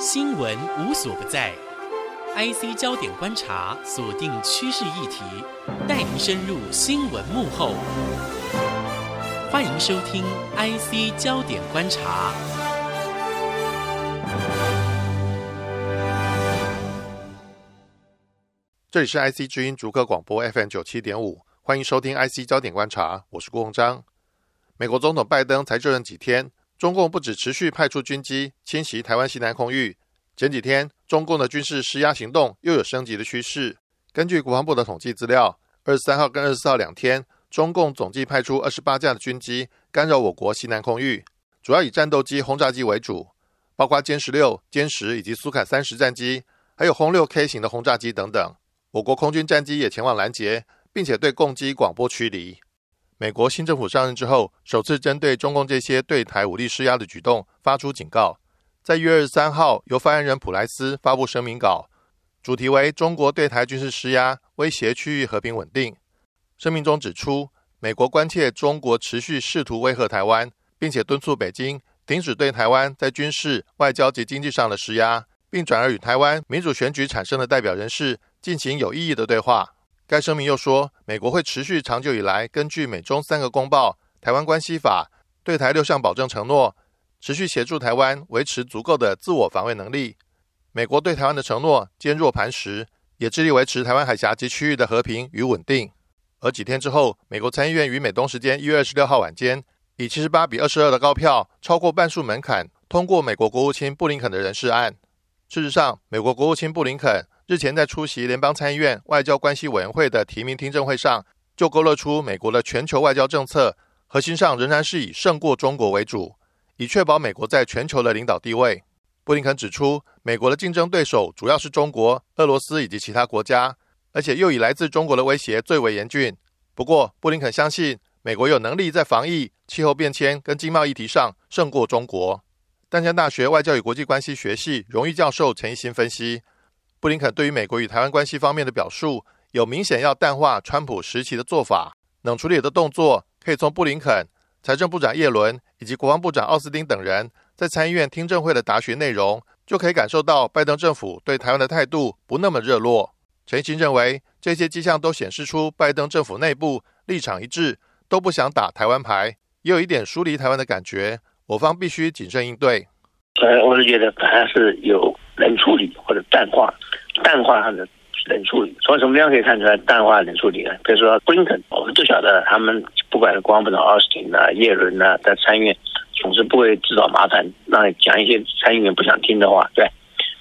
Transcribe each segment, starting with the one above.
新闻无所不在，IC 焦点观察锁定趋势议题，带您深入新闻幕后。欢迎收听 IC 焦点观察。这里是 IC 之音逐客广播 FM 九七点五，欢迎收听 IC 焦点观察，我是郭鸿章。美国总统拜登才就任几天。中共不止持续派出军机侵袭台湾西南空域，前几天中共的军事施压行动又有升级的趋势。根据国防部的统计资料，二十三号跟二十四号两天，中共总计派出二十八架的军机干扰我国西南空域，主要以战斗机、轰炸机为主，包括歼十六、歼十以及苏凯三十战机，还有轰六 K 型的轰炸机等等。我国空军战机也前往拦截，并且对共机广播驱离。美国新政府上任之后，首次针对中共这些对台武力施压的举动发出警告。在一月二十三号，由发言人普莱斯发布声明稿，主题为“中国对台军事施压，威胁区域和平稳定”。声明中指出，美国关切中国持续试图威吓台湾，并且敦促北京停止对台湾在军事、外交及经济上的施压，并转而与台湾民主选举产生的代表人士进行有意义的对话。该声明又说，美国会持续长久以来根据美中三个公报、台湾关系法对台六项保证承诺，持续协助台湾维持足够的自我防卫能力。美国对台湾的承诺坚若磐石，也致力维持台湾海峡及区域的和平与稳定。而几天之后，美国参议院于美东时间一月二十六号晚间，以七十八比二十二的高票，超过半数门槛通过美国国务卿布林肯的人事案。事实上，美国国务卿布林肯。日前在出席联邦参议院外交关系委员会的提名听证会上，就勾勒出美国的全球外交政策核心上仍然是以胜过中国为主，以确保美国在全球的领导地位。布林肯指出，美国的竞争对手主要是中国、俄罗斯以及其他国家，而且又以来自中国的威胁最为严峻。不过，布林肯相信美国有能力在防疫、气候变迁跟经贸议题上胜过中国。淡江大学外交与国际关系学系荣誉教授陈一新分析。布林肯对于美国与台湾关系方面的表述，有明显要淡化川普时期的做法，冷处理的动作，可以从布林肯、财政部长耶伦以及国防部长奥斯汀等人在参议院听证会的答询内容，就可以感受到拜登政府对台湾的态度不那么热络。陈新认为，这些迹象都显示出拜登政府内部立场一致，都不想打台湾牌，也有一点疏离台湾的感觉，我方必须谨慎应对。呃，我是觉得还是有冷处理或者淡化。淡化他的冷处理，从什么地方可以看出来淡化冷处理呢？比如说布林肯，我们都晓得他们不管是国防部长奥斯汀啊、耶伦啊，在参议院总是不会制造麻烦，让讲一些参议员不想听的话，对。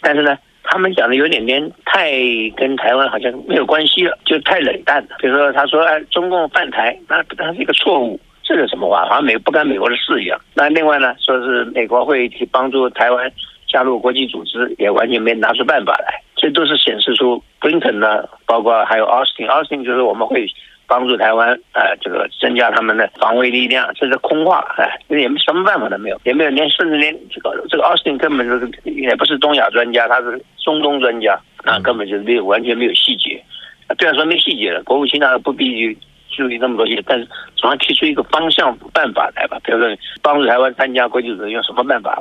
但是呢，他们讲的有点点太跟台湾好像没有关系了，就太冷淡了。比如说他说：“哎，中共犯台，那那是一个错误，这是什么话？好像美不干美国的事一样。”那另外呢，说是美国会去帮助台湾加入国际组织，也完全没拿出办法来。这都是显示出布林肯呢，包括还有 Austin，Austin 就是我们会帮助台湾，呃，这个增加他们的防卫力量，这是空话，哎，也没什么办法都没有，也没有连甚至连这个这个 Austin 根本就是也不是东亚专家，他是中东专家，那根本就是没有完全没有细节，虽然说没细节了，国务卿那不必去注意那么多细节，但是总要提出一个方向办法来吧，比如说帮助台湾参加国际组织用什么办法，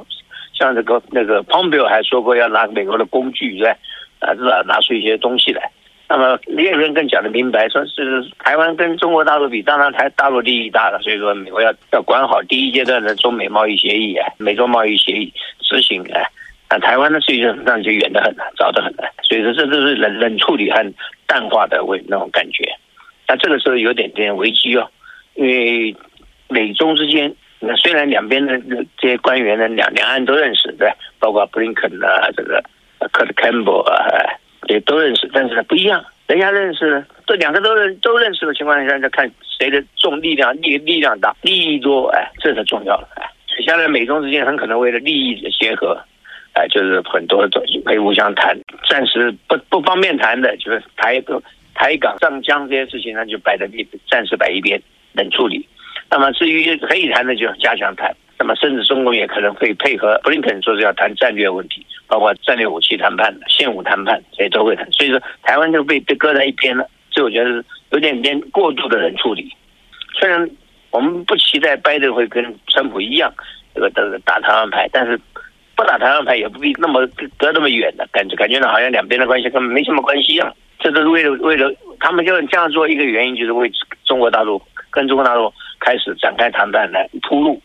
像这个那个 Pompeo 还说过要拿美国的工具，对。啊，至少拿出一些东西来。那么列人更讲得明白，说是台湾跟中国大陆比，当然台大陆利益大了，所以说美国要要管好第一阶段的中美贸易协议啊，美中贸易协议执行啊。啊，台湾的事情那就远得很了，早得很了。所以说这都是冷冷处理和淡化的为那种感觉。那这个时候有点点危机哦，因为美中之间，那虽然两边的这些官员呢，两两岸都认识，对，包括布林肯啊，这个。克特坎伯啊，也都认识，但是呢不一样。人家认识，这两个都认都认识的情况下，就看谁的重力量力力量大，利益多，哎，这才重要了。哎，现在美中之间很可能为了利益的结合，哎，就是很多东西可以互相谈。暂时不不方便谈的，就是台台港上江这些事情，那就摆在一暂时摆一边，冷处理。那么至于可以谈的，就加强谈。那么甚至中国也可能会配合布林肯，说是要谈战略问题。包括战略武器谈判、现武谈判，这些都会谈。所以说，台湾就被被搁在一边了。这我觉得有点点过度的人处理。虽然我们不期待拜登会跟川普一样这个这个打台湾牌，但是不打台湾牌也不必那么隔那么远的感觉，感觉呢好像两边的关系根本没什么关系一样。这都是为了为了他们就这样做一个原因，就是为中国大陆跟中国大陆开始展开谈判来铺路。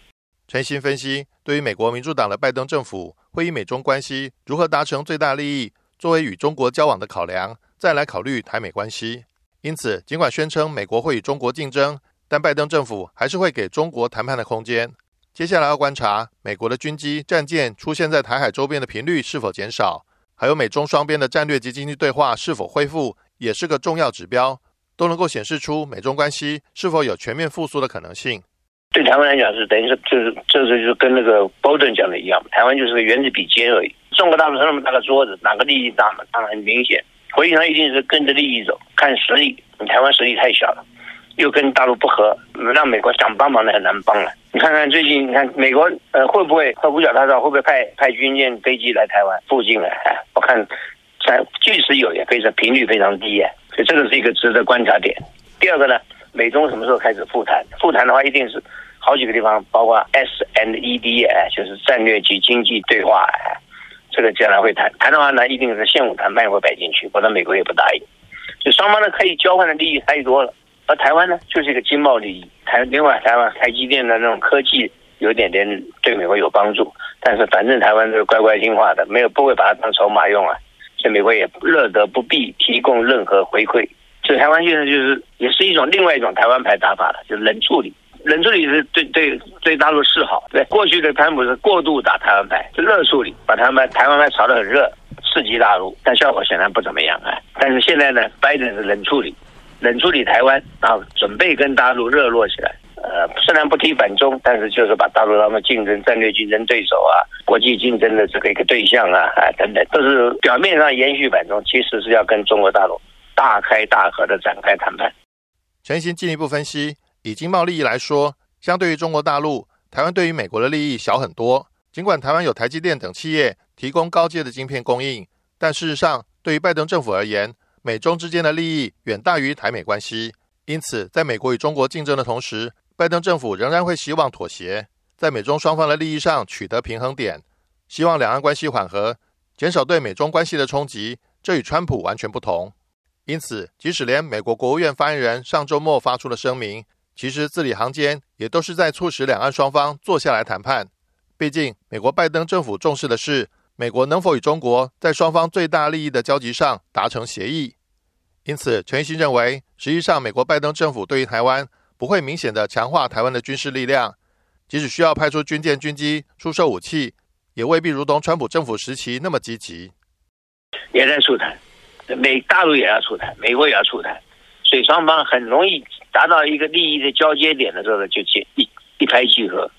陈新分析，对于美国民主党的拜登政府，会以美中关系如何达成最大利益作为与中国交往的考量，再来考虑台美关系。因此，尽管宣称美国会与中国竞争，但拜登政府还是会给中国谈判的空间。接下来要观察美国的军机、战舰出现在台海周边的频率是否减少，还有美中双边的战略及经济对话是否恢复，也是个重要指标，都能够显示出美中关系是否有全面复苏的可能性。对台湾来讲是等于是就是这是就跟那个波顿讲的一样，台湾就是个原子笔尖而已。中国大陆是那么大个桌子，哪个利益大嘛？当然很明显，回应上一定是跟着利益走，看实力。你台湾实力太小了。又跟大陆不和，让美国想帮忙的很难帮了。你看看最近，你看美国呃会不会和五角大厦会不会派派军舰飞机来台湾附近啊？哎，我看在即使有也非常频率非常低啊，所以这个是一个值得观察点。第二个呢，美中什么时候开始复谈？复谈的话，一定是好几个地方，包括 S and E D 哎，就是战略及经济对话哎，这个将来会谈。谈的话呢，一定是现武谈判会摆进去，否则美国也不答应。就双方呢可以交换的利益太多了。而台湾呢，就是一个经贸利益。台另外，台湾台积电的那种科技有点点对美国有帮助，但是反正台湾是乖乖听话的，没有不会把它当筹码用啊，美国也乐得不必提供任何回馈。所以台湾现在就是也是一种另外一种台湾牌打法了，就是冷处理。冷处理是对对对大陆示好。对过去的川普是过度打台湾牌，是热处理，把台湾台湾牌炒得很热，刺激大陆，但效果显然不怎么样啊。但是现在呢，拜登是冷处理。冷处理台湾，然后准备跟大陆热络起来。虽然不提反中，但是就是把大陆当做竞争、战略竞争对手啊，国际竞争的这个一个对象啊，啊等等，都是表面上延续反中，其实是要跟中国大陆大开大合的展开谈判。陈新进一步分析，以经贸利益来说，相对于中国大陆，台湾对于美国的利益小很多。尽管台湾有台积电等企业提供高阶的晶片供应，但事实上，对于拜登政府而言，美中之间的利益远大于台美关系，因此，在美国与中国竞争的同时，拜登政府仍然会希望妥协，在美中双方的利益上取得平衡点，希望两岸关系缓和，减少对美中关系的冲击。这与川普完全不同。因此，即使连美国国务院发言人上周末发出了声明，其实字里行间也都是在促使两岸双方坐下来谈判。毕竟，美国拜登政府重视的是美国能否与中国在双方最大利益的交集上达成协议。因此，陈奕新认为，实际上美国拜登政府对于台湾不会明显的强化台湾的军事力量，即使需要派出军舰、军机出售武器，也未必如同川普政府时期那么积极。也在促谈，美大陆也要促谈，美国也要促谈，所以双方很容易达到一个利益的交接点的时候，就结一一拍即合。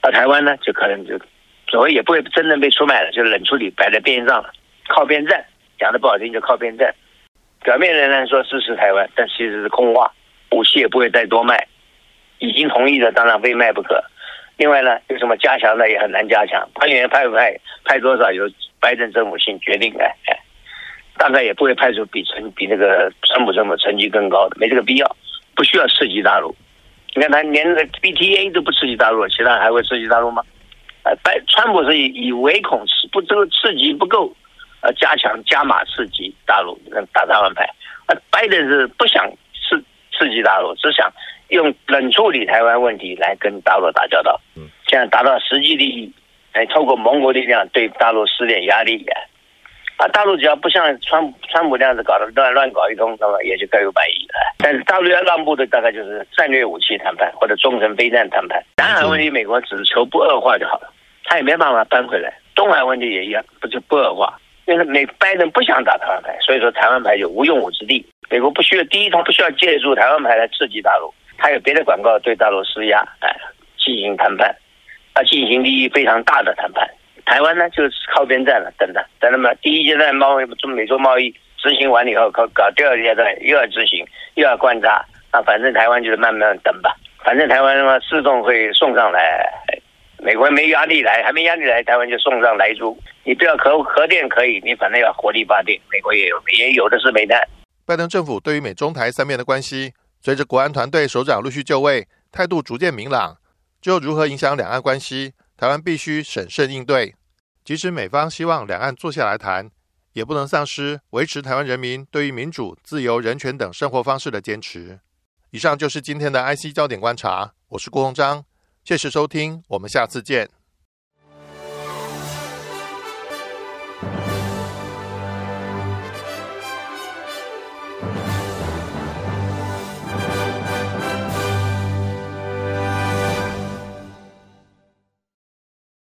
而台湾呢，就可能就所谓也不会真正被出卖了，就冷处理摆在边上了，靠边站，讲的不好听就靠边站。表面仍然说支持台湾，但其实是空话，武器也不会再多卖。已经同意的当然非卖不可。另外呢，有什么加强的也很难加强。官员派不派，派多少由拜登政府先决定。哎哎，大概也不会派出比成比那个川普政府成绩更高的，没这个必要，不需要刺激大陆。你看他连那个 BTA 都不刺激大陆，其他还会刺激大陆吗？呃，拜川普是以以唯恐刺不这个刺激不够。呃，加强加码刺激大陆，打台湾牌。呃，拜登是不想刺刺激大陆，只想用冷处理台湾问题来跟大陆打交道，这样达到实际利益。来透过盟国力量对大陆施点压力。啊，大陆只要不像川川普这样子搞的乱乱搞一通，那么也就各有百亿了。但是大陆要让步的大概就是战略武器谈判或者中程飞弹谈判。南海问题，美国只是求不恶化就好了，他也没办法搬回来。东海问题也一样，不就不恶化。因为美拜登不想打台湾牌，所以说台湾牌就无用武之地。美国不需要第一，他不需要借助台湾牌来刺激大陆，他有别的广告对大陆施压，哎，进行谈判，啊，进行利益非常大的谈判。台湾呢就是靠边站了，等等，等等嘛。第一阶段贸易中美洲贸易执行完了以后，搞搞第二阶段又要执行，又要观察，啊，反正台湾就是慢慢等吧，反正台湾的话自动会送上来。美国没压力来，还没压力来，台湾就送上来猪。你不要核核电可以，你反正要火力发电。美国也有，也有的是煤炭。拜登政府对于美中台三面的关系，随着国安团队首长陆续就位，态度逐渐明朗。就如何影响两岸关系，台湾必须审慎应对。即使美方希望两岸坐下来谈，也不能丧失维持台湾人民对于民主、自由、人权等生活方式的坚持。以上就是今天的 IC 焦点观察，我是郭鸿章，谢谢收听，我们下次见。